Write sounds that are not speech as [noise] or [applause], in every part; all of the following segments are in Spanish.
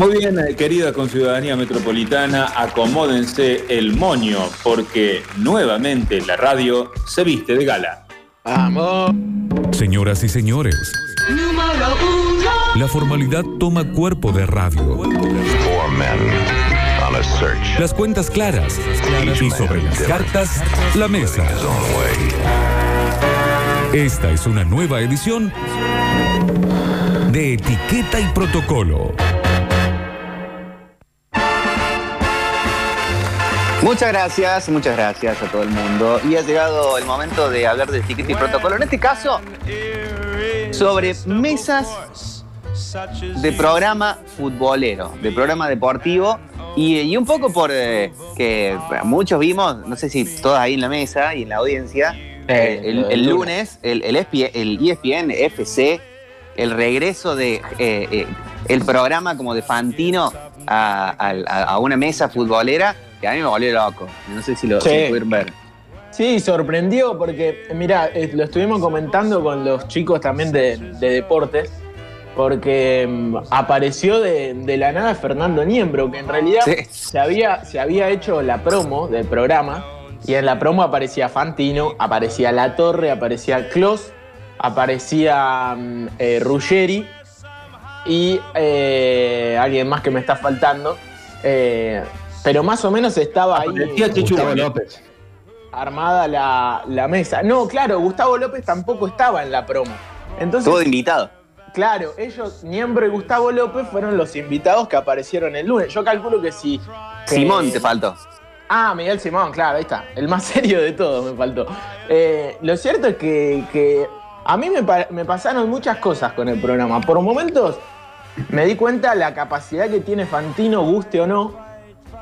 Muy bien, eh, querida conciudadanía metropolitana, acomódense el moño, porque nuevamente la radio se viste de gala. ¡Vamos! Señoras y señores, la formalidad toma cuerpo de radio. Las cuentas claras y sobre las cartas, la mesa. Esta es una nueva edición de Etiqueta y Protocolo. Muchas gracias, muchas gracias a todo el mundo. Y ha llegado el momento de hablar de etiqueta y protocolo. En este caso, sobre mesas de programa futbolero, de programa deportivo. Y, un poco por eh, que muchos vimos, no sé si todos ahí en la mesa y en la audiencia, eh, el, lunes, el, el, ESPN, e FC, el regreso de eh, el programa como de Fantino a una mesa futbolera que a mí me volvió loco. No sé si lo pudieron ver. Sí, sorprendió porque, mira, eh, lo estuvimos comentando con los chicos también de, deportes, porque mm, apareció de, la nada Fernando Niembro, que en realidad se, había, se había hecho la promo del programa, y en la promo aparecía Fantino, aparecía La Torre, aparecía Klos, aparecía mm, eh, Ruggeri y eh, alguien más que me está faltando. Pero más o menos estaba ahí. Gustavo López. Armada la, mesa. No, claro, Gustavo López tampoco estaba en la promo. Entonces, Todo invitado. Claro, ellos, Niembro y Gustavo López, fueron los invitados que aparecieron el lunes. Yo calculo que si. Simón te faltó. Ah, Miguel Simón, claro, ahí está. El más [laughs] serio de todos me faltó. Eh, lo cierto es que, a mí me, me, pasaron muchas cosas con el programa. Por momentos me di cuenta la capacidad que tiene Fantino, guste o no,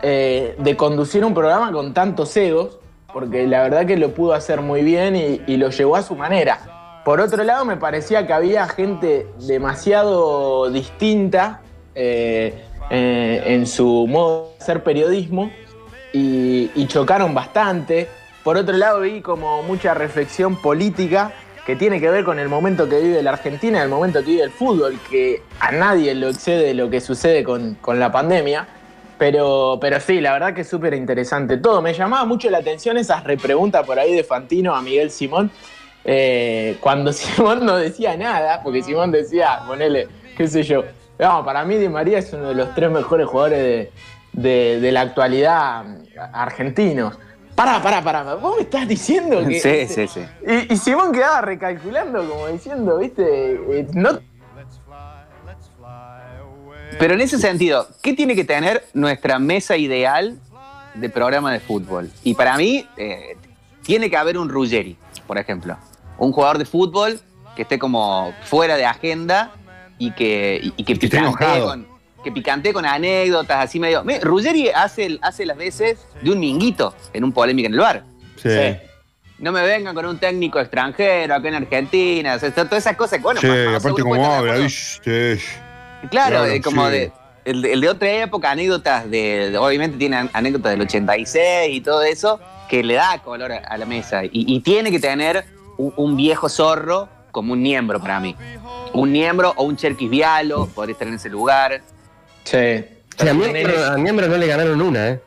eh, de conducir un programa con tantos egos, porque la verdad que lo pudo hacer muy bien y, lo llevó a su manera. Por otro lado, me parecía que había gente demasiado distinta eh, eh, en su modo de hacer periodismo y, chocaron bastante. Por otro lado, vi como mucha reflexión política que tiene que ver con el momento que vive la Argentina, el momento que vive el fútbol, que a nadie lo excede lo que sucede con la pandemia. Pero, pero sí, la verdad que es súper interesante todo. Me llamaba mucho la atención esas repreguntas por ahí de Fantino a Miguel Simón. Eh, cuando [laughs] Simón no decía nada, porque Simón decía, ponele, qué sé yo, no, para mí Di María es uno de los tres mejores jugadores de, la actualidad argentinos. Pará, pará, pará, vos me estás diciendo que... Sí, sí, sí. Y, y Simón quedaba recalculando, como diciendo, viste, eh, no pero en ese sentido, ¿qué tiene que tener nuestra mesa ideal de programa de fútbol? Y para mí, eh, tiene que haber un Ruggeri, por ejemplo. Un jugador de fútbol que esté como fuera de agenda y que, y, que, picante con, que picante con anécdotas, así medio. Ruggeri hace, hace las veces de un minguito en un polémica en el bar. Sí. No me vengan con un técnico extranjero acá en Argentina. O todas esas cosas bueno, sí, aparte como habla, Claro, como de, el, de otra época, anécdotas de, obviamente tiene anécdotas del 86 y todo eso, que le da color a, la mesa. Y, tiene que tener un, viejo zorro como un miembro para mí. Un miembro o un Cherkis Vialo, podría estar en ese lugar. Sí. a, miembro, no le ganaron una, ¿eh?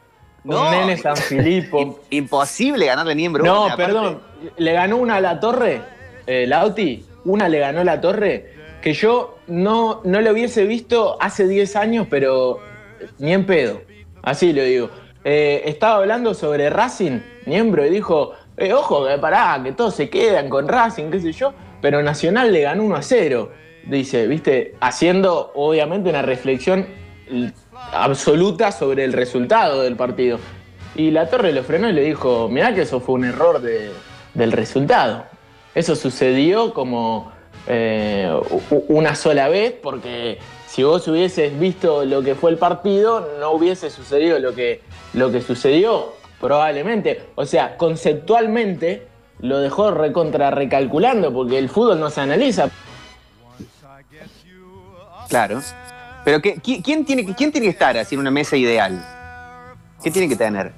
No, un nene San [laughs] Filipo. imposible ganarle miembro. No, perdón. Le ganó una a la torre, eh, Lauti. Una le ganó la torre que yo no, no lo hubiese visto hace 10 años, pero ni en pedo. Así lo digo. Eh, estaba hablando sobre Racing, miembro, y dijo, eh, ojo, que pará, que todos se quedan con Racing, qué sé yo, pero Nacional le ganó 1 a 0. Dice, viste, haciendo obviamente una reflexión absoluta sobre el resultado del partido. Y la torre lo frenó y le dijo, mirá que eso fue un error del resultado. Eso sucedió como eh, una sola vez, porque si vos hubieses visto lo que fue el partido, no hubiese sucedido lo que, lo que sucedió, probablemente. O sea, conceptualmente lo dejó recontra recalculando, porque el fútbol no se analiza. Claro. Pero ¿quién, tiene, ¿quién tiene que estar así en una mesa ideal? ¿Qué tiene que tener?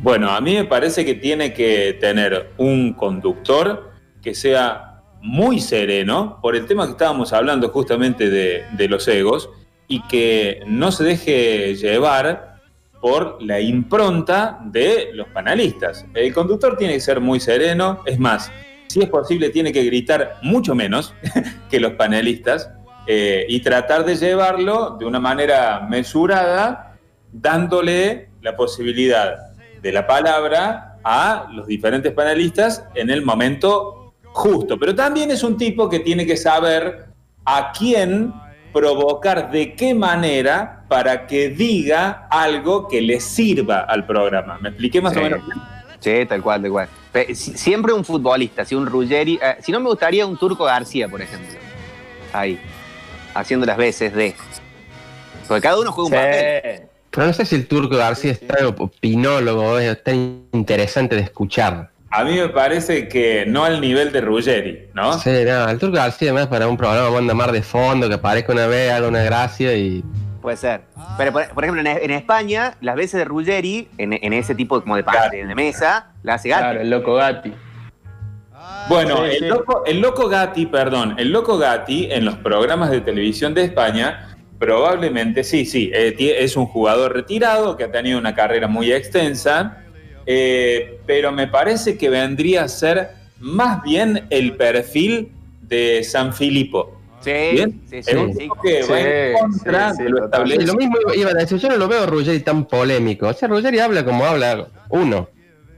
Bueno, a mí me parece que tiene que tener un conductor que sea muy sereno por el tema que estábamos hablando justamente de, los egos y que no se deje llevar por la impronta de los panelistas. El conductor tiene que ser muy sereno, es más, si es posible tiene que gritar mucho menos [laughs] que los panelistas eh, y tratar de llevarlo de una manera mesurada, dándole la posibilidad de la palabra a los diferentes panelistas en el momento justo. Pero también es un tipo que tiene que saber a quién provocar de qué manera para que diga algo que le sirva al programa. ¿Me expliqué más Sí. o menos? Sí, tal cual, tal cual. Siempre un futbolista, si un Ruggeri. eh, si no me gustaría un Turco García, por ejemplo. Ahí. Haciendo las veces de. Porque cada uno juega un papel. Pero no sé si el turco García es tan opinólogo, es tan interesante de escuchar. A mí me parece que no al nivel de Ruggeri, ¿no? Sí, no, el turco García además para un programa manda mar de fondo, que aparezca una vez, haga una gracia y. Puede ser. Pero, por, por ejemplo, en, en España, las veces de Ruggeri, en, en ese tipo como de, pa- Gatti. de mesa, la hace Gatti. Claro, el loco Gatti. Bueno, Sí, el, sí. Loco, el Loco Gatti, perdón, el Loco Gatti en los programas de televisión de España, probablemente, sí, sí, eh, es un jugador retirado que ha tenido una carrera muy extensa, eh, pero me parece que vendría a ser más bien el perfil de San Filippo. Sí, Bien, sí, sí, sí. tipo que Sí, va en contra sí, sí, de lo lo mismo iba a decir, yo no lo veo a Ruggeri tan polémico. O sea, Ruggeri habla como habla uno.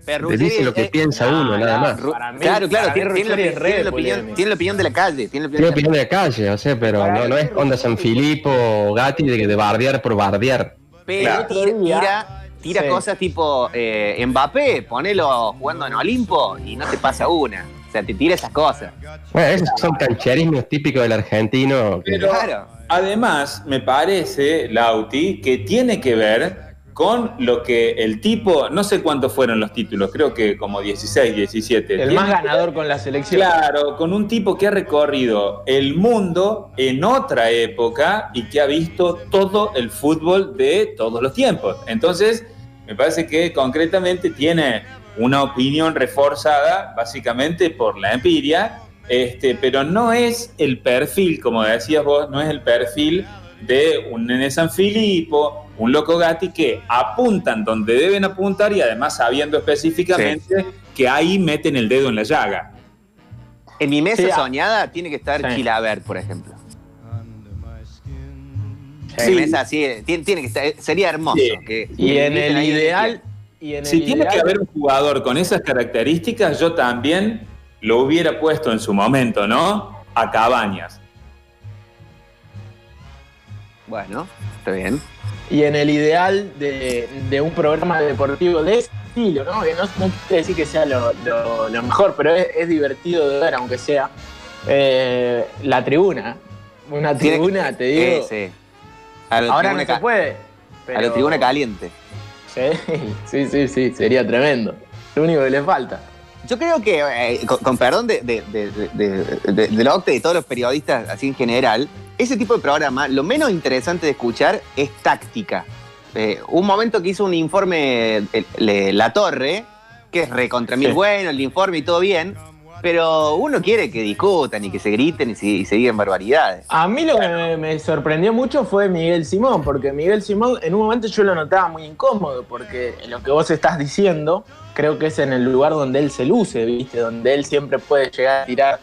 Pero Ruggeri dice lo que es- piensa no, uno, nada más. Mí- claro, claro, tiene, tiene la, tiene opinión, polémico. tiene la opinión de la calle. Tiene la Tiene opinión de la opinión de la calle, o sea, pero no, es onda San Filipo o Gatti de, de bardear por bardear. Pero Claro. tira, tira, Sí. cosas tipo eh, Mbappé, ponelo jugando en Olimpo y no te pasa una. O sea, te tira esas cosas. Bueno, esos son cancherismos típicos del argentino. que- Pero Claro. además, me parece, Lauti, que tiene que ver con lo que el tipo, no sé cuántos fueron los títulos, creo que como 16, 17. El Tiene más ver, ganador con la selección. Claro, con un tipo que ha recorrido el mundo en otra época y que ha visto todo el fútbol de todos los tiempos. Entonces, me parece que concretamente tiene una opinión reforzada básicamente por la empiria, este, pero no es el perfil, como decías vos, no es el perfil de un Nene San Filippo, un Loco Gatti que apuntan donde deben apuntar y además sabiendo específicamente que ahí meten el dedo en la llaga. En mi mesa Sí, ah. soñada tiene que estar Sí. Chilaver, por ejemplo. Sí. En mi mesa sí, tiene, tiene que estar, sería hermoso. Sí. que- Y que en el ideal. Y en Si tiene que haber un jugador con esas características, yo también lo hubiera puesto en su momento, ¿no? A Cabañas. Bueno, está bien. y en el ideal de, de un programa deportivo de ese estilo, ¿no? Que no, no quiere decir que sea lo, lo- lo mejor, pero es, es divertido de ver, aunque sea eh, la tribuna. Una tribuna, te digo. Eh, sí. A ahora no se puede. A pero- la tribuna caliente. Sí, sí, sí, sí, sería tremendo. Lo único que le falta. Yo creo que, eh, con, con perdón de, de, de, de, la OCTE y de todos los periodistas así en general, ese tipo de programa, lo menos interesante de escuchar es táctica. Eh, un momento que hizo un informe La Torre, que es recontra mil Sí. bueno, el informe y todo bien, pero uno quiere que discutan y que se griten y se, y se digan barbaridades. A mí lo que me, me sorprendió mucho fue Miguel Simón, porque Miguel Simón en un momento yo lo notaba muy incómodo, porque lo que vos estás diciendo creo que es en el lugar donde él se luce, ¿viste? Donde él siempre puede llegar a tirar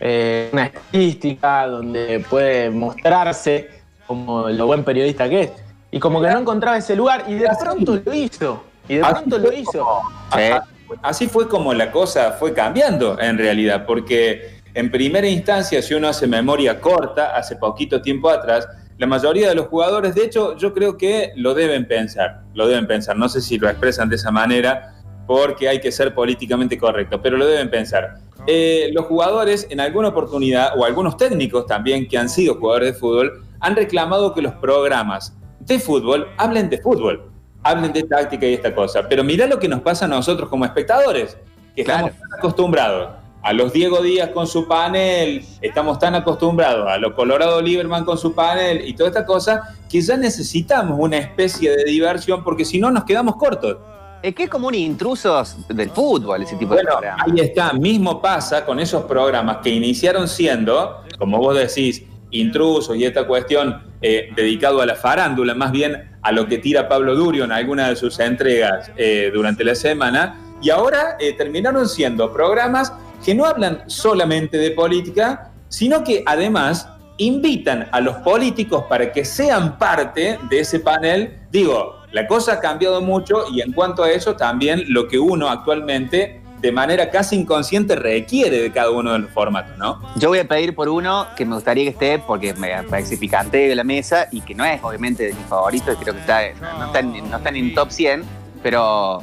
eh, una estadística, donde puede mostrarse como lo buen periodista que es. Y como que no encontraba ese lugar, y de pronto lo hizo. Y de pronto lo hizo. Sí. Así fue como la cosa fue cambiando en realidad, porque en primera instancia, si uno hace memoria corta, hace poquito tiempo atrás, la mayoría de los jugadores, de hecho, yo creo que lo deben pensar, lo deben pensar, no sé si lo expresan de esa manera, porque hay que ser políticamente correcto, pero lo deben pensar. Eh, los jugadores en alguna oportunidad, o algunos técnicos también que han sido jugadores de fútbol, han reclamado que los programas de fútbol hablen de fútbol, hablen de táctica y esta cosa. Pero mirá lo que nos pasa a nosotros como espectadores, que Claro. estamos tan acostumbrados a los Diego Díaz con su panel, estamos tan acostumbrados a los Colorado Lieberman con su panel y toda esta cosa, que ya necesitamos una especie de diversión porque si no nos quedamos cortos. Es que es como un intrusos del fútbol ese tipo de Bueno, programa. ahí está, mismo pasa con esos programas que iniciaron siendo, como vos decís, intrusos y esta cuestión eh, dedicado a la farándula, más bien a lo que tira Pablo Durio en alguna de sus entregas eh, durante la semana, y ahora eh, terminaron siendo programas que no hablan solamente de política, sino que además invitan a los políticos para que sean parte de ese panel. Digo, la cosa ha cambiado mucho y en cuanto a eso también lo que uno actualmente de manera casi inconsciente requiere de cada uno de los formatos, ¿no? Yo voy a pedir por uno que me gustaría que esté, porque me parece picante de la mesa y que no es obviamente de mis favoritos, creo que está, no, están, no están en top 100, pero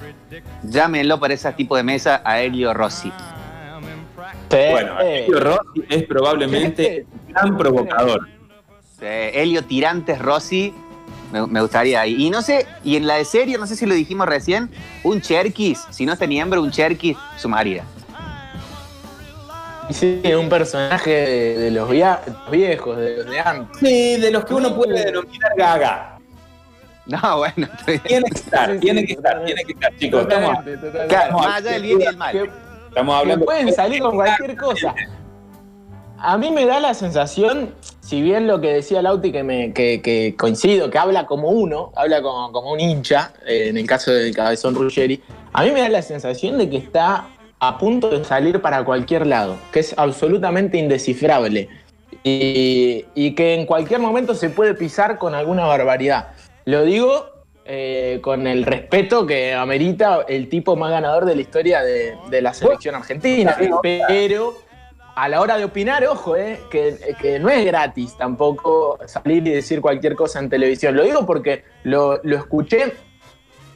llámenlo para ese tipo de mesa a Elio Rossi. Bueno, Elio Rossi es probablemente [laughs] un gran provocador. Elio Tirantes Rossi me, gustaría. Y, no sé, y en la de serie, no sé si lo dijimos recién, un Cherkis, si no está miembro, un Cherkis sumaría. Sí, un personaje de, los, viejos, de los de antes. Sí, de los que uno puede denominar gaga. No, bueno. Tiene que estar, tiene que estar, tiene que estar, chicos. estamos, más allá del bien y del mal. Estamos hablando. pueden salir con cualquier cosa. A mí me da la sensación, si bien lo que decía Lauti, que, me, que, coincido, que habla como uno, habla como, como un hincha, eh, en el caso del cabezón Ruggeri, a mí me da la sensación de que está a punto de salir para cualquier lado, que es absolutamente indescifrable y, y que en cualquier momento se puede pisar con alguna barbaridad. Lo digo eh, con el respeto que amerita el tipo más ganador de la historia de, de la selección argentina, pero a la hora de opinar, ojo, eh, que, no es gratis tampoco salir y decir cualquier cosa en televisión. Lo digo porque lo, escuché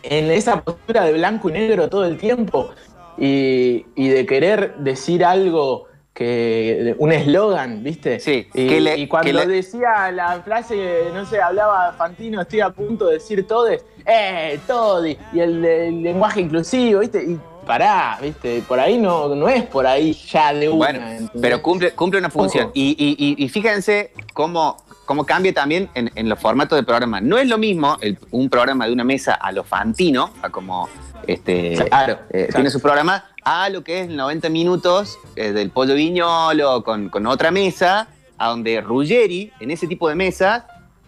en esa postura de blanco y negro todo el tiempo y, de querer decir algo que un eslogan, ¿viste? Sí. Y, y cuando decía la frase, no sé, hablaba Fantino, estoy a punto de decir todes, eh, todi, y el, el lenguaje inclusivo, ¿viste? Y pará, ¿viste? Por ahí no, no es por ahí ya de una. Bueno, pero cumple, cumple una función. Y, fíjense cómo, cómo cambia también en, los formatos de programa. No es lo mismo un programa de una mesa a lo fantino, a como este, eh, tiene su programa, a lo que es 90 minutos eh, del pollo viñolo con, otra mesa, a donde Ruggeri, en ese tipo de mesas,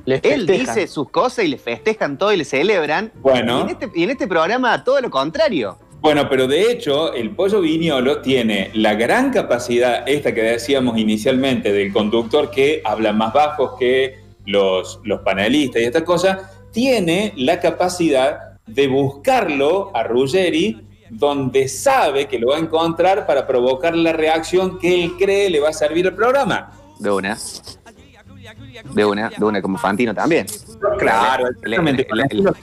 él dice sus cosas y le festejan todo y le celebran. Bueno. este, y en este programa todo lo contrario. Bueno, pero de hecho, el pollo viñolo tiene la gran capacidad, esta que decíamos inicialmente, del conductor que habla más bajo que los, los panelistas y estas cosas, tiene la capacidad de buscarlo a Ruggeri donde sabe que lo va a encontrar para provocar la reacción que él cree le va a servir al programa. De una. De una, de una, como Fantino también. Claro, exactamente. Le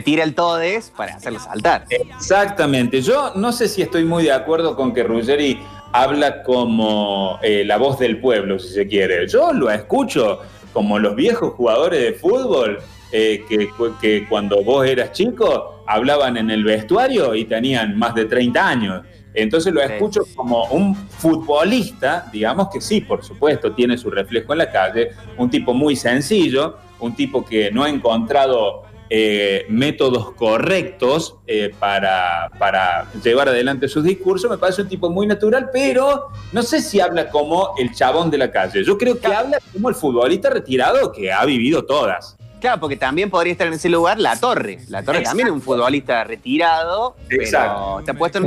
tira el todes para hacerlo saltar. Exactamente. Yo no sé si estoy muy de acuerdo con que Ruggeri habla como eh, la voz del pueblo, si se quiere. Yo lo escucho como los viejos jugadores de fútbol eh, que, que, cuando vos eras chico hablaban en el vestuario y tenían más de 30 años. Entonces lo escucho como un futbolista, digamos que sí, por supuesto, tiene su reflejo en la calle, un tipo muy sencillo, un tipo que no ha encontrado eh, métodos correctos eh, para, para, llevar adelante sus discursos, me parece un tipo muy natural, pero no sé si habla como el chabón de la calle. Yo creo que habla como el futbolista retirado que ha vivido todas. Claro, porque también podría estar en ese lugar La Torre. La Torre también es un futbolista retirado, Exacto. pero está puesto en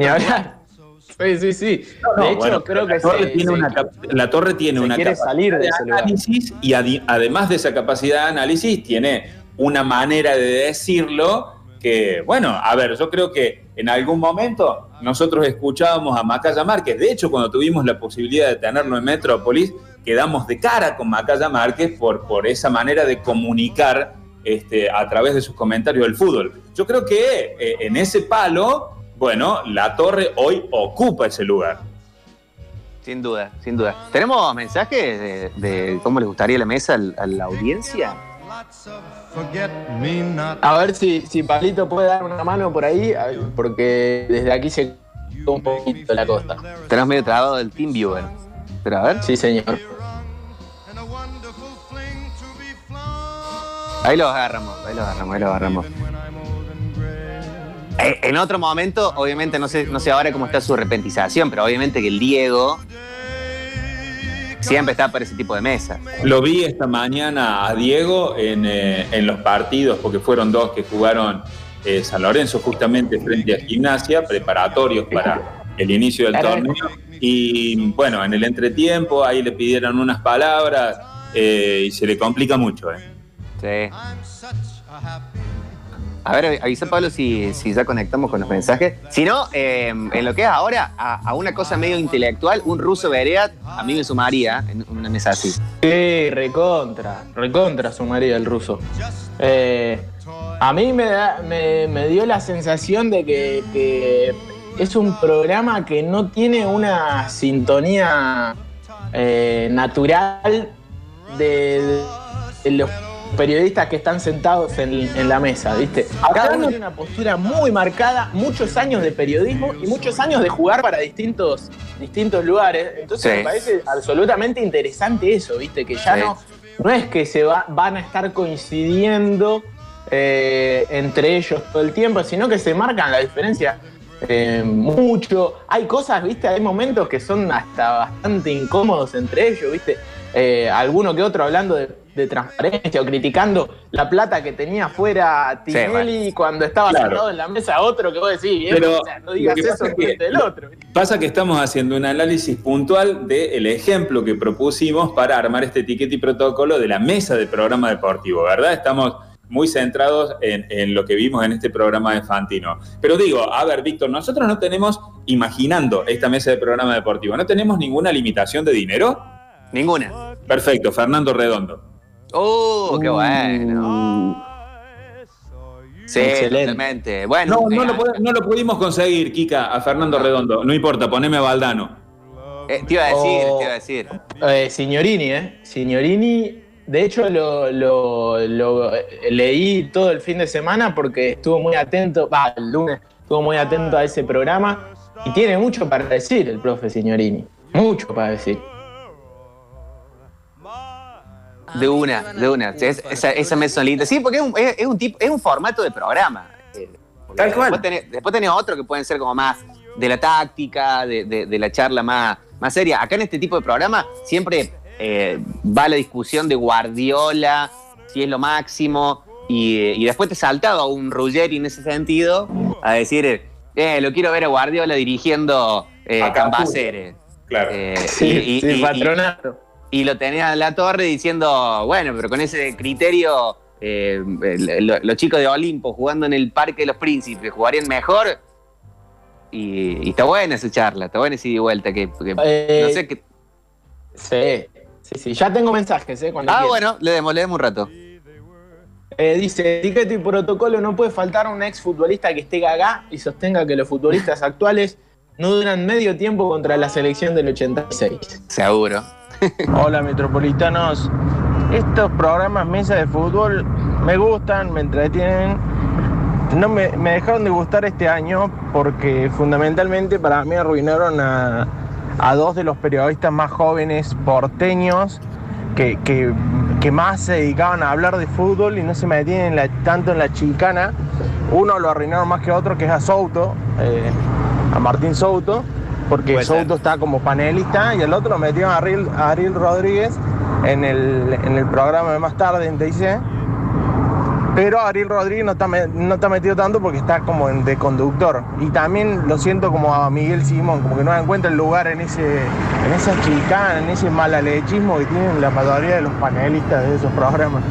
Sí, sí, sí. de hecho, creo que la torre tiene una, la torre tiene una capacidad salir de, análisis y además de esa capacidad de análisis tiene una manera de decirlo que, bueno, a ver, yo creo que en algún momento nosotros escuchábamos a Macaya Márquez. De hecho, cuando tuvimos la posibilidad de tenerlo en Metrópolis, quedamos de cara con Macaya Márquez por, por esa manera de comunicar este, a través de sus comentarios del fútbol. Yo creo que eh, en ese palo, bueno, la torre hoy ocupa ese lugar. Sin duda, sin duda. ¿Tenemos mensajes de, cómo les gustaría la mesa a la audiencia? A ver si, si Pablito puede dar una mano por ahí, porque desde aquí se un poquito la costa. Tenemos medio trabado del Team Viewer. Pero a ver. Sí, señor. Ahí lo agarramos, ahí lo agarramos, ahí lo agarramos. Eh, en otro momento, obviamente, no sé, no sé ahora cómo está su repentización, pero obviamente que el Diego siempre está para ese tipo de mesas. Lo vi esta mañana a Diego en, eh, en los partidos, porque fueron dos que jugaron eh, San Lorenzo justamente frente a Gimnasia, preparatorios para el inicio del Claro. torneo. Y bueno, en el entretiempo ahí le pidieron unas palabras eh, y se le complica mucho. ¿eh? Sí. A ver, avisa Pablo si, si ya conectamos con los mensajes. Si no, eh, en lo que es ahora, a, una cosa medio intelectual, un ruso Bereat, a mí me sumaría en una mesa así. Sí, recontra, recontra sumaría el ruso. Eh, a mí me, da- me, dio la sensación de que, que es un programa que no tiene una sintonía eh, natural de, de los periodistas que están sentados en, en la mesa, ¿viste? Cada uno tiene una postura muy marcada, muchos años de periodismo y muchos años de jugar para distintos, distintos lugares. Entonces Sí. me parece absolutamente interesante eso, ¿viste? Que ya Sí. no, no es que se va- van a estar coincidiendo eh, entre ellos todo el tiempo, sino que se marcan la diferencia eh, mucho. Hay cosas, ¿viste? Hay momentos que son hasta bastante incómodos entre ellos, ¿viste? Eh, alguno que otro hablando de, de transparencia o criticando la plata que tenía fuera Tinelli cuando estaba Claro. sentado en la mesa otro que vos decís, "Bien, Pero o sea, no digas eso es que- del otro. Pasa que estamos haciendo un análisis puntual del ejemplo que propusimos para armar este etiquete y protocolo de la mesa de programa deportivo, ¿verdad? Estamos muy centrados en, en lo que vimos en este programa de Fantino. Pero digo, a ver, Víctor, nosotros no tenemos, imaginando esta mesa de programa deportivo, ¿no tenemos ninguna limitación de dinero? Ninguna. Perfecto, Fernando Redondo. ¡Oh, qué bueno! Sí, Excelente. totalmente. Bueno, No, no eh, lo, no lo pudimos conseguir, Kika, a Fernando Redondo. No importa, poneme a Valdano. eh, te iba a decir, Oh. te iba a decir. Eh, Signorini, ¿eh? Signorini, de hecho lo, lo- lo, eh, leí todo el fin de semana porque estuvo muy atento, va, el lunes estuvo muy atento a ese programa y tiene mucho para decir el profe Signorini, mucho para decir. De una, de una. Es- esa, esa mesa linda. Sí, porque es un, es, es un tipo, es un formato de programa. Eh, Tal cual. Después tenés, después tenés otro que pueden ser como más de la táctica, de, de- de la charla más, más seria. Acá en este tipo de programa siempre eh, va la discusión de Guardiola, si es lo máximo, y, y después te saltaba un Ruggeri en ese sentido a decir, eh, lo quiero ver a Guardiola dirigiendo eh. Cambaceres. Claro. Eh, Sí, y- y- sí, y- y- patronato. Y lo tenía en la torre diciendo, bueno, pero con ese criterio, eh, los chicos de Olimpo jugando en el Parque de los Príncipes jugarían mejor. Y, y está buena esa charla, está buena esa ida y vuelta. Que, que- Eh, no sé qué. Sí, sí, sí, ya tengo mensajes, ¿eh? Cuando Ah, quieras. bueno, le demos, le demos un rato. Eh, dice, etiqueta y protocolo, no puede faltar un ex futbolista que esté gaga y sostenga que los futbolistas actuales no duran medio tiempo contra la selección del 86. Seguro. Hola metropolitanos, estos programas mesa de fútbol me gustan, me entretienen. No me, me dejaron de gustar este año porque fundamentalmente para mí arruinaron a, a dos de los periodistas más jóvenes porteños que, que- que más se dedicaban a hablar de fútbol y no se metían tanto en la chicana. Uno lo arruinaron más que otro, que es a Souto, eh, a Martín Souto, porque. Souto está como panelista y el otro lo metieron a Ariel, a Ariel Rodríguez en el, en el programa de más tarde en TIC. Pero Ariel Rodríguez no está, no está metido tanto porque está como de conductor. Y también lo siento como a Miguel Simón, como que no encuentra el lugar en ese en esa chicana, en ese malalechismo que tienen la mayoría de los panelistas de esos programas.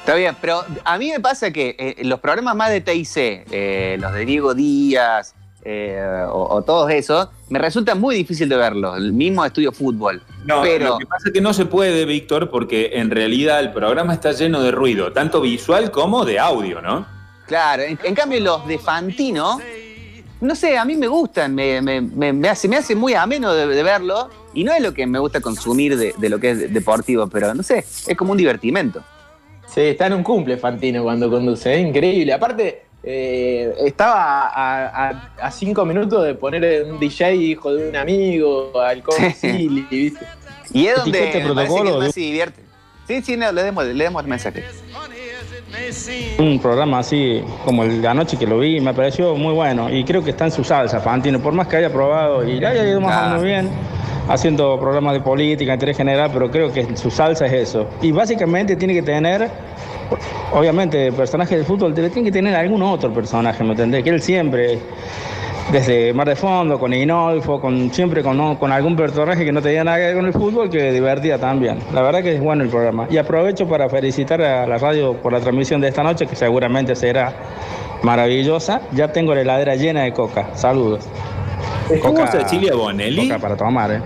Está bien, pero a mí me pasa que eh, los programas más de TIC, eh, los de Diego Díaz eh, o, o todos esos, me resulta muy difícil de verlos. El mismo Estudio Fútbol. No, pero lo que pasa es que no se puede, Víctor, porque en realidad el programa está lleno de ruido, tanto visual como de audio, ¿no? Claro, en, en cambio los de Fantino, no sé, a mí me gustan, me, me- me- me hace, me hace muy ameno de, de verlo, y no es lo que me gusta consumir de, de lo que es deportivo, pero no sé, es como un divertimento. Sí, está en un cumple Fantino cuando conduce, es increíble. Aparte, eh, estaba a, a- a cinco minutos de poner un DJ hijo de un amigo, alcohol, Silly, ¿viste? Y es donde me parece que más de- divierte. Sí, sí, no, le demos, le demos el mensaje. Un programa así como el de anoche que lo vi, me pareció muy bueno y creo que está en su salsa, Fantino. Por más que haya probado y le haya ido más o Ah. menos bien, haciendo programas de política, interés general, pero creo que su salsa es eso. Y básicamente tiene que tener, obviamente, el personaje del fútbol tiene que tener algún otro personaje, ¿me entendés? Que él siempre, desde Mar de Fondo, con Inolfo, con, siempre con, con algún personaje que no tenía nada que ver con el fútbol, que divertía también. La verdad que es bueno el programa. Y aprovecho para felicitar a la radio por la transmisión de esta noche, que seguramente será maravillosa. Ya tengo la heladera llena de coca. Saludos. ¿Cómo Cecilia Bonelli? Coca para tomar, ¿eh?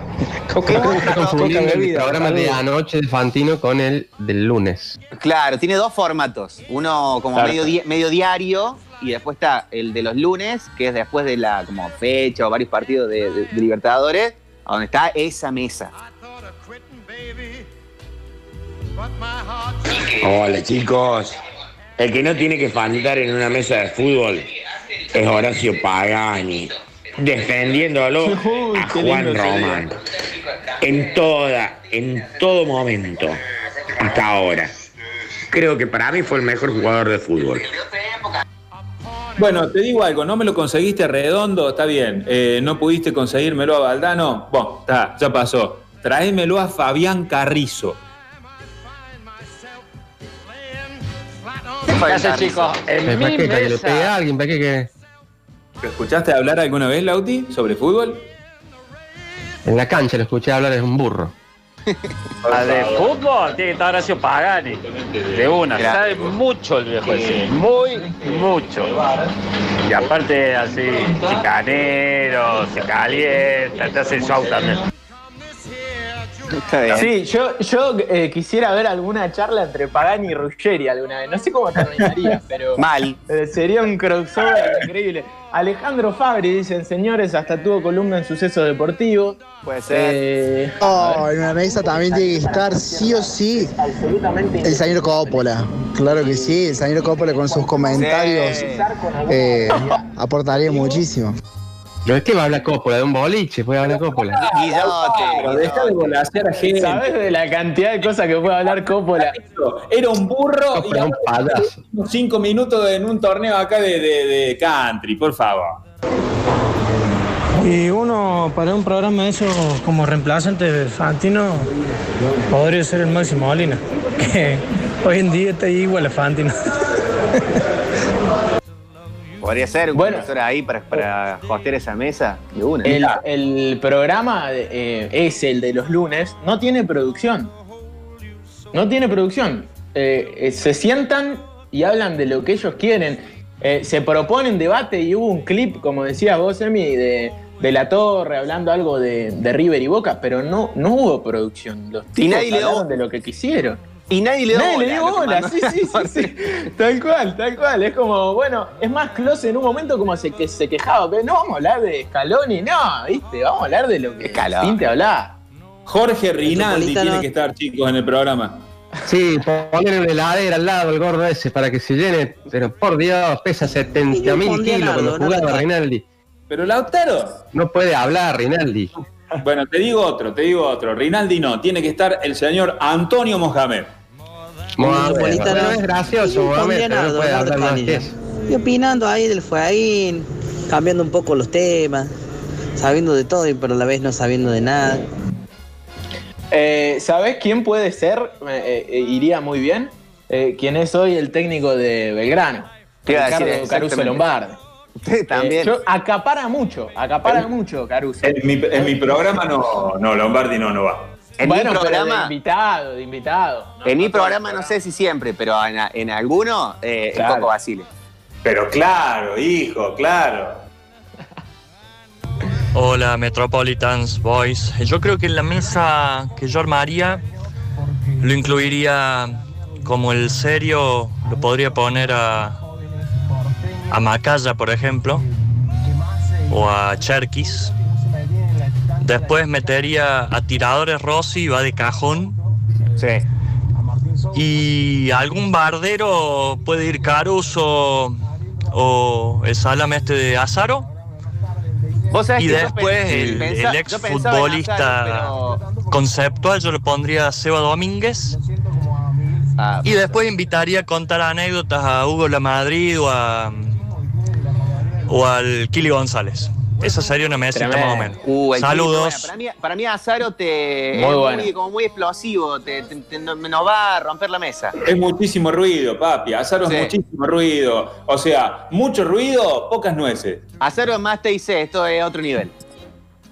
Coca, coca el programa de anoche de Fantino con el del lunes. Claro, tiene dos formatos. Uno como Claro. medio, di- medio diario y después está el de los lunes, que es después de la como fecha o varios partidos de, de- de Libertadores, a donde está esa mesa. Hola chicos. El que no tiene que faltar en una mesa de fútbol es Horacio Pagani, defendiéndolo [laughs] Uy, a Juan. Román. En toda, en todo momento, hasta ahora. Creo que para mí fue el mejor jugador de fútbol. Bueno, te digo algo, no me lo conseguiste redondo, está bien. Eh, no pudiste conseguírmelo a Valdano, bueno, está, ya pasó. Tráemelo a Fabián Carrizo. ¿Qué hace, chicos? En ¿Para mi qué? ¿Para que le mesa- pegue a alguien? ¿Para qué? ¿Lo escuchaste hablar alguna vez, Lauti, sobre fútbol? En la cancha lo escuché hablar, es un burro. A [laughs] de fútbol tiene que estar Horacio Pagani. De una. Claro. Sabe mucho el viejo ese. Muy mucho. Y aparte así, chicanero, se calienta, te hace el show también. Está bien. Sí, yo, yo eh, quisiera ver alguna charla entre Pagani y Ruggeri alguna vez. No sé cómo terminaría, [laughs] pero Mal. eh, sería un crossover increíble. Alejandro Fabri, dicen señores, hasta tuvo columna en Sucesos Deportivos. Puede ser. Eh, Oh, en una mesa también tiene que estar sí o sí el señor Coppola. Claro que sí, el señor Coppola con sus comentarios Sí. eh, aportaría muchísimo. ¿Pero de qué va a hablar Coppola? ¿De un boliche? ¿Puede hablar Coppola? [laughs] Pero deja de volasear a gente. ¿Sabes de la cantidad de cosas que puede hablar Coppola? Era un burro y Coppola es un ahora cinco minutos en un torneo acá de, de- de country, por favor. Y uno para un programa de eso como reemplazante de Fantino podría ser el Máximo Molina, que hoy en día está igual a Fantino. [laughs] Podría ser un Bueno. profesor ahí para, para hostear esa mesa. De una. El, el programa eh, es el de los lunes, no tiene producción. No tiene producción. Eh, eh, se sientan y hablan de lo que ellos quieren. Eh, se proponen debate y hubo un clip, como decías vos, Emi, de, de la torre hablando algo de, de River y Boca, pero no, no hubo producción. Los tipos nadie le dio- hablaron de lo que quisieron. Y nadie le dio Nadie bola, le dio bola, sí, sí, sí, sí. Tal cual, tal cual. Es como, bueno, es más Close en un momento como se, que se quejaba, pero no vamos a hablar de Scaloni, no, ¿viste? Vamos a hablar de lo que Scaloni. Tinte hablaba. Jorge Rinaldi tiene que estar, chicos, en el programa. Sí, poner una heladera al lado el gordo ese para que se llene. Pero por Dios, pesa 70 mil kilos cuando jugaba. Rinaldi. Pero Lautaro. No puede hablar Rinaldi. Bueno, te digo otro, te digo otro. Rinaldi no, tiene que estar el señor Antonio Mohamed. Metropolitano. bueno, es gracioso, Mohamed, no puede hablar más que eso. Y opinando ahí del fueguín, cambiando un poco los temas, sabiendo de todo y pero a la vez no sabiendo de nada. Eh, ¿Sabés quién puede ser? Eh, eh, iría muy bien. Eh, ¿Quién es hoy el técnico de Belgrano? Decir, Ricardo Caruso. Lombardi. Usted también. Eh, yo- acapara mucho, acapara mucho Caruso. En mi, en mi programa no, no, Lombardi no, no va. En bueno, mi pero de programa. invitado, de invitado. ¿no? En mi No programa no sé si siempre, pero en, en alguno, eh, Claro. el Coco Basile. Pero claro, hijo, claro. Hola Metropolitans Boys. Yo creo que en la mesa que yo armaría lo incluiría como el serio, lo podría poner a, a Macaya, por ejemplo, o a Cherkis. Después metería a Tiradores Rossi, va de cajón. Sí. Y algún bardero puede ir Caruso o el salame este de Azaro. Y después el, el ex futbolista Azaro, conceptual, yo le pondría a Seba Domínguez. Ah, Y después invitaría a contar anécdotas a Hugo La Madrid o, a, o al Kili González. Esa sería una mesita Tremendo. más o menos. Uh, Saludos. Para, mí, para mí Azaro te, Muy es bueno. muy, como muy explosivo, te, te- te- no- nos va a romper la mesa. Es muchísimo ruido, papi. Azaro Sí. es muchísimo ruido. O sea, mucho ruido, pocas nueces. Azaro es más TIC, esto es otro nivel.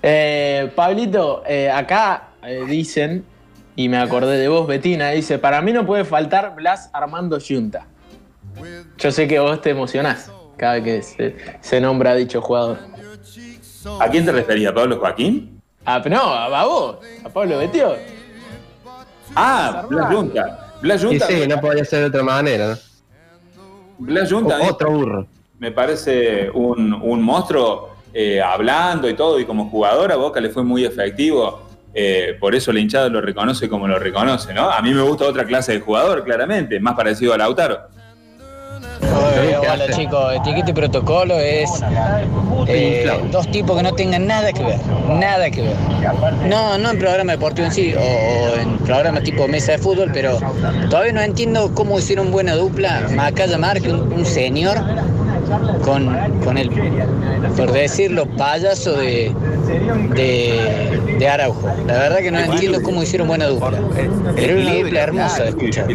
Eh, Pablito, eh, acá eh, dicen, y me acordé de vos, Betina, dice, para mí no puede faltar Blas Armando Yunta. Yo sé que vos te emocionás cada vez que se, se nombra a dicho jugador. ¿A quién te referías, Pablo Joaquín? Ah, pero no, a vos, a Pablo Betió. Ah, Blas Junta. Blas Junta, sí, no podía ser de otra manera. Blas Junta O- otro burro. me parece un, un monstruo eh, hablando y todo, y como jugador a Boca le fue muy efectivo. eh, por eso la hinchada lo reconoce como lo reconoce, ¿no? A mí me gusta otra clase de jugador, claramente, más parecido a Lautaro. Hola chicos, etiqueta y protocolo es eh, dos tipos que no tengan nada que ver, nada que ver. No, no en programa deportivo en sí, o, o en programa tipo mesa de fútbol, pero todavía no entiendo cómo hicieron buena dupla Macaya Márquez, un, un señor, con, con el, por decirlo, payaso de, de, de Araujo. La verdad que no entiendo cómo hicieron buena dupla. Era una dupla hermosa de escuchar.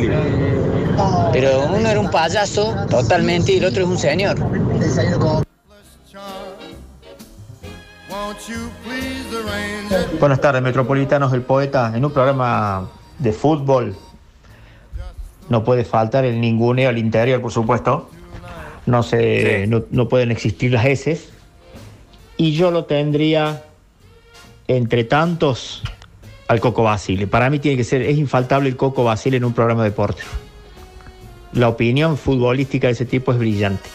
Pero uno era un payaso totalmente y el otro es un señor. Buenas tardes, Metropolitanos, el poeta. En un programa de fútbol no puede faltar el ninguneo al interior, por supuesto. No, se, no, no pueden existir las S. Y yo lo tendría entre tantos al Coco Basile. Para mí tiene que ser, es infaltable el Coco Basile en un programa deportivo. La opinión futbolística de ese tipo es brillante.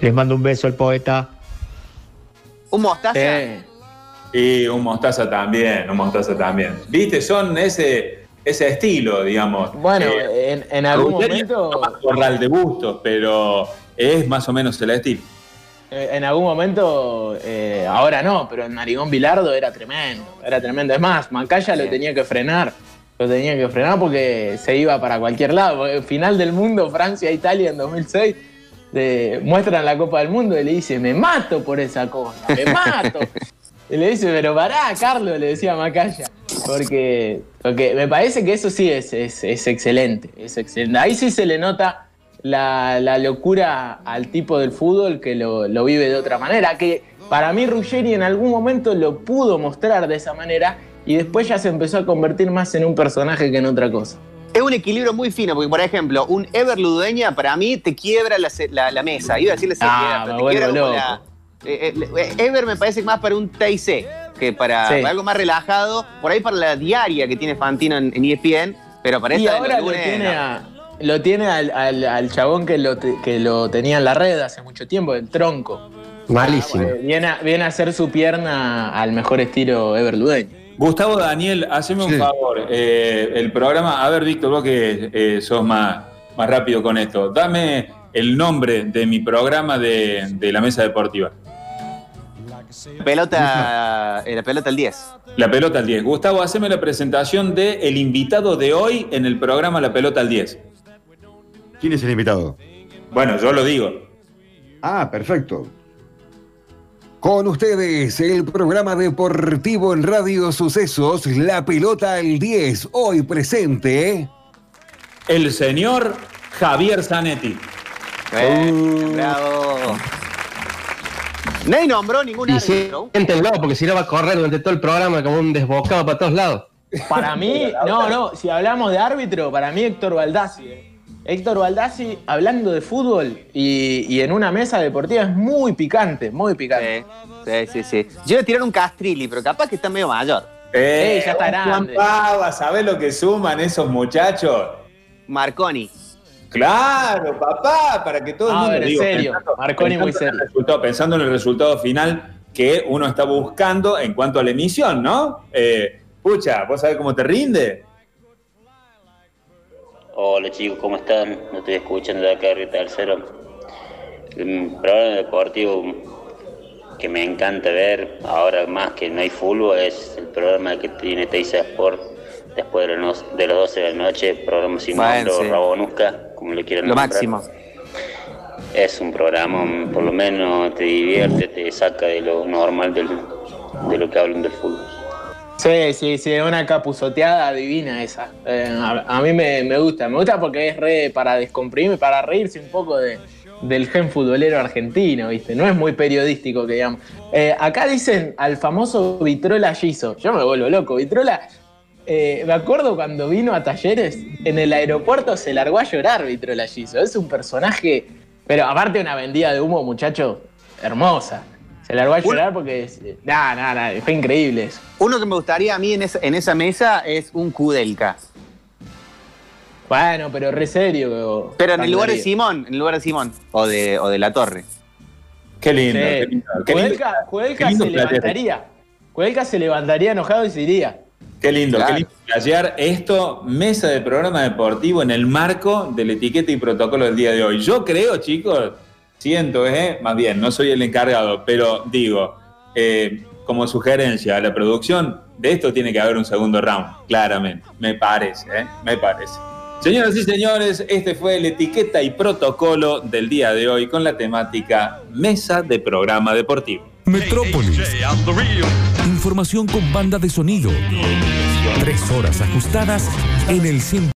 Les mando un beso al poeta. ¿Un mostaza? Y un mostaza también, un mostaza también. Viste, son ese, ese estilo, digamos. Bueno, Eh, en, en algún momento... es más corral de gustos, pero es más o menos el estilo. Eh, En algún momento, eh, ahora no, pero en Narigón Bilardo era tremendo, era tremendo. Es más, Macaya lo tenía que frenar, lo tenía que frenar porque se iba para cualquier lado. Final del mundo, Francia-Italia en 2006, de- muestran la Copa del Mundo y le dice, me mato por esa cosa, me mato. [laughs] y le dice, pero pará, Carlos, le decía Macaya. Porque, porque me parece que eso sí es, es, es excelente, es excelente. Ahí sí se le nota la, la locura al tipo del fútbol que lo, lo vive de otra manera. Que para mí Ruggeri en algún momento lo pudo mostrar de esa manera y después ya se empezó a convertir más en un personaje que en otra cosa. Es un equilibrio muy fino, porque por ejemplo, un Ever Ludueña para mí te quiebra la, se- la- la mesa. Iba a decirle Ah, pero me te quiebra la. eh, eh, Ever me parece más para un TIC que para, Sí. para algo más relajado. Por ahí para la diaria que tiene Fantino en, en ESPN, pero para Y esta ahora lo lunes, tiene, no. a- lo tiene al, al- al chabón que lo, te- que lo tenía en la red hace mucho tiempo, el tronco. Malísimo. Eh, Viene a, viene a hacer su pierna al mejor estilo Ever Ludeño. Gustavo Daniel, haceme un Sí. favor. eh, el programa, a ver, Víctor, vos que eh, sos más, más rápido con esto, dame el nombre de mi programa de, de la mesa deportiva. Pelota, eh, la pelota al 10. La pelota al 10. Gustavo, haceme la presentación del el invitado de hoy en el programa La pelota al 10. ¿Quién es el invitado? Bueno, yo lo digo. Ah, perfecto. Con ustedes, el programa deportivo en Radio Sucesos, La Pelota al 10, hoy presente. El señor Javier Zanetti. Eh, bravo. Nadie nombró ningún Y árbitro. siéntenlo, porque si no va a correr durante todo el programa como un desbocado para todos lados. Para mí, [laughs] no, no, si hablamos de árbitro, para mí Héctor Baldassi. eh. Héctor Baldassi, hablando de fútbol y, y en una mesa deportiva, es muy picante, muy picante. Sí, sí, sí. Yo iba a tirar un Castrilli, pero capaz que está medio mayor. Eh, ya está Juan grande. Pava, ¿sabés lo que suman esos muchachos? Marconi. Claro, papá, para que todo el A mundo ver, en digo, serio, Marconi muy resultado- pensando en el resultado final que uno está buscando en cuanto a la emisión, ¿no? Eh, pucha, ¿vos sabés cómo te rinde? Hola chicos, ¿cómo están? No estoy escuchando de acá de Tercero. Un programa deportivo que me encanta ver, ahora más que no hay fútbol, es el programa que tiene Teisa Sport después de, los de las 12 de la noche, programa sin nombre o. Rabonusca, como le quieran Lo nombrar. máximo. es un programa, por lo menos te divierte, te saca de lo normal del- de lo que hablan del fútbol. Sí, sí, sí, una capuzoteada divina esa. Eh, a, mí me, me gusta, me gusta porque es re para descomprimir, para reírse un poco de, del gen futbolero argentino, ¿viste? No es muy periodístico que digamos. Eh, acá dicen al famoso Vitrola Giso. Yo me vuelvo loco. Vitrola, eh, me acuerdo cuando vino a Talleres, en el aeropuerto se largó a llorar Vitrola Giso. Es un personaje, pero aparte una vendida de humo, muchacho, hermosa. Se largó a llorar porque, nada, nada, nada, fue increíble eso. Uno que me gustaría a mí en esa, en esa mesa es un Kudelka. Bueno, pero re serio. Pero en el lugar de. Simón, en el lugar de Simón. O de, o de la Torre. Qué lindo, Sí. qué lindo. Qué lindo, Judelka, Judelka qué lindo se levantaría. Judelka se levantaría enojado y se iría. Qué lindo, Claro. qué lindo flashear esto, mesa de programa deportivo en el marco de la etiqueta y protocolo del día de hoy. Yo creo, chicos, siento, ¿eh? más bien, no soy el encargado, pero digo, eh, como sugerencia a la producción, de esto tiene que haber un segundo round, claramente, me parece, ¿eh? me parece. Señoras y señores, este fue el etiqueta y protocolo del día de hoy con la temática mesa de programa deportivo. Metrópolis. Información con banda de sonido. Tres horas ajustadas en el 100.